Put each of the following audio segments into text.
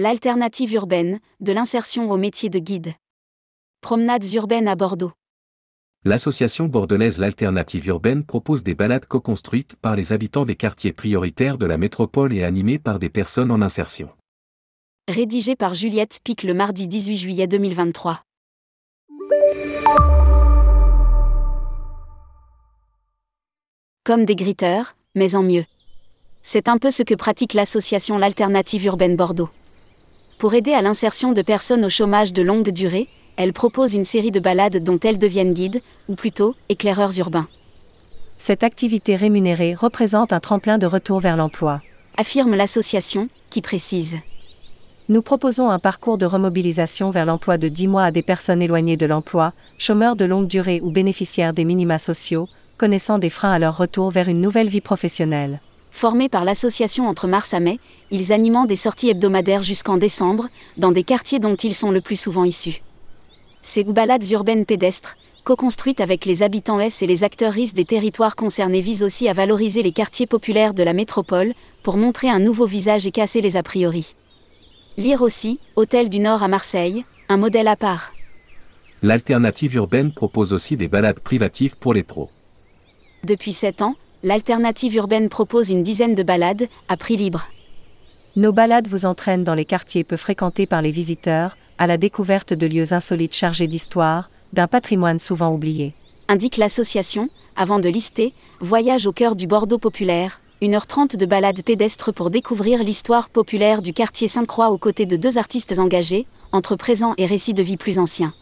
L'alternative urbaine, de l'insertion au métier de guide. Promenades urbaines à Bordeaux. L'association bordelaise L'Alternative urbaine propose des balades co-construites par les habitants des quartiers prioritaires de la métropole et animées par des personnes en insertion. Rédigé par Juliette Pic le mardi 18 juillet 2023. Comme des gritteurs, mais en mieux. C'est un peu ce que pratique l'association L'Alternative urbaine Bordeaux. Pour aider à l'insertion de personnes au chômage de longue durée, elle propose une série de balades dont elles deviennent guides, ou plutôt éclaireurs urbains. Cette activité rémunérée représente un tremplin de retour vers l'emploi. Affirme l'association, qui précise. Nous proposons un parcours de remobilisation vers l'emploi de 10 mois à des personnes éloignées de l'emploi, chômeurs de longue durée ou bénéficiaires des minima sociaux, connaissant des freins à leur retour vers une nouvelle vie professionnelle. Formés par l'association entre mars à mai, ils animent des sorties hebdomadaires jusqu'en décembre, dans des quartiers dont ils sont le plus souvent issus. Ces balades urbaines pédestres, co-construites avec les habitants S et les acteurs RIS des territoires concernés visent aussi à valoriser les quartiers populaires de la métropole, pour montrer un nouveau visage et casser les a priori. Lire aussi, Hôtel du Nord à Marseille, un modèle à part. L'alternative urbaine propose aussi des balades privatives pour les pros. Depuis 7 ans, l'alternative urbaine propose une dizaine de balades, à prix libre. Nos balades vous entraînent dans les quartiers peu fréquentés par les visiteurs, à la découverte de lieux insolites chargés d'histoire, d'un patrimoine souvent oublié. Indique l'association, avant de lister, Voyage au cœur du Bordeaux populaire, 1h30 de balade pédestre pour découvrir l'histoire populaire du quartier Sainte-Croix aux côtés de deux artistes engagés, entre présent et récits de vie plus anciens.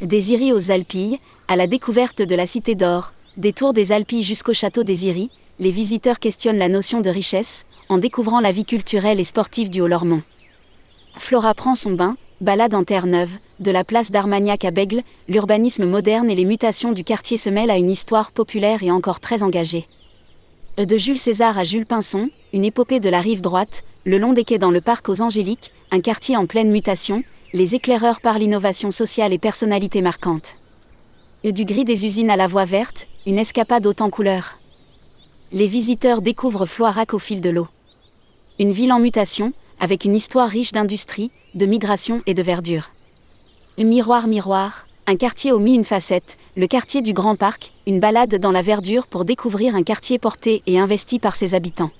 Des aux Alpilles, à la découverte de la Cité d'Or, des tours des Alpilles jusqu'au château des Iris, les visiteurs questionnent la notion de richesse, en découvrant la vie culturelle et sportive du Haut-Lormont. Flora prend son bain, balade en terre neuve, de la place d'Armagnac à Bègle, l'urbanisme moderne et les mutations du quartier se mêlent à une histoire populaire et encore très engagée. De Jules César à Jules Pinson, une épopée de la rive droite, le long des quais dans le parc aux Angéliques, un quartier en pleine mutation, les éclaireurs par l'innovation sociale et personnalité marquante. Du gris des usines à la voie verte, une escapade haute en couleurs. Les visiteurs découvrent Floirac au fil de l'eau. Une ville en mutation, avec une histoire riche d'industrie, de migration et de verdure. Miroir Miroir, un quartier aux mille une facettes, le quartier du Grand Parc, une balade dans la verdure pour découvrir un quartier porté et investi par ses habitants.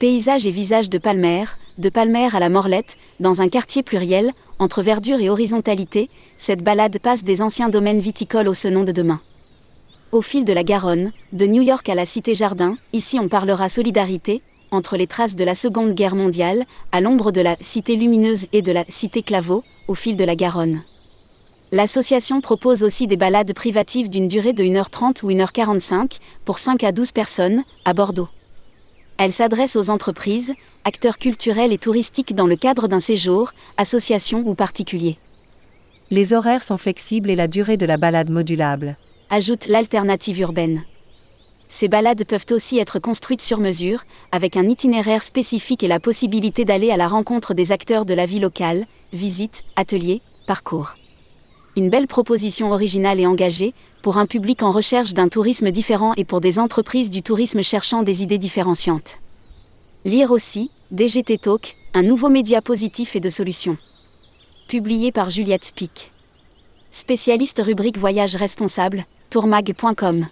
Paysage et visage de Palmer, de Palmer à la Morlette, dans un quartier pluriel, entre verdure et horizontalité, cette balade passe des anciens domaines viticoles au Senon de demain. Au fil de la Garonne, de New York à la Cité Jardin, ici on parlera solidarité, entre les traces de la Seconde Guerre mondiale, à l'ombre de la Cité Lumineuse et de la Cité Claveau, au fil de la Garonne. L'association propose aussi des balades privatives d'une durée de 1h30 ou 1h45, pour 5 à 12 personnes, à Bordeaux. Elle s'adresse aux entreprises, acteurs culturels et touristiques dans le cadre d'un séjour, association ou particulier. Les horaires sont flexibles et la durée de la balade modulable. Ajoute l'alternative urbaine. Ces balades peuvent aussi être construites sur mesure, avec un itinéraire spécifique et la possibilité d'aller à la rencontre des acteurs de la vie locale, visites, ateliers, parcours. Une belle proposition originale et engagée, pour un public en recherche d'un tourisme différent et pour des entreprises du tourisme cherchant des idées différenciantes. Lire aussi, DGT Talk, un nouveau média positif et de solutions. Publié par Juliette Spic. Spécialiste rubrique Voyage responsable, tourmag.com.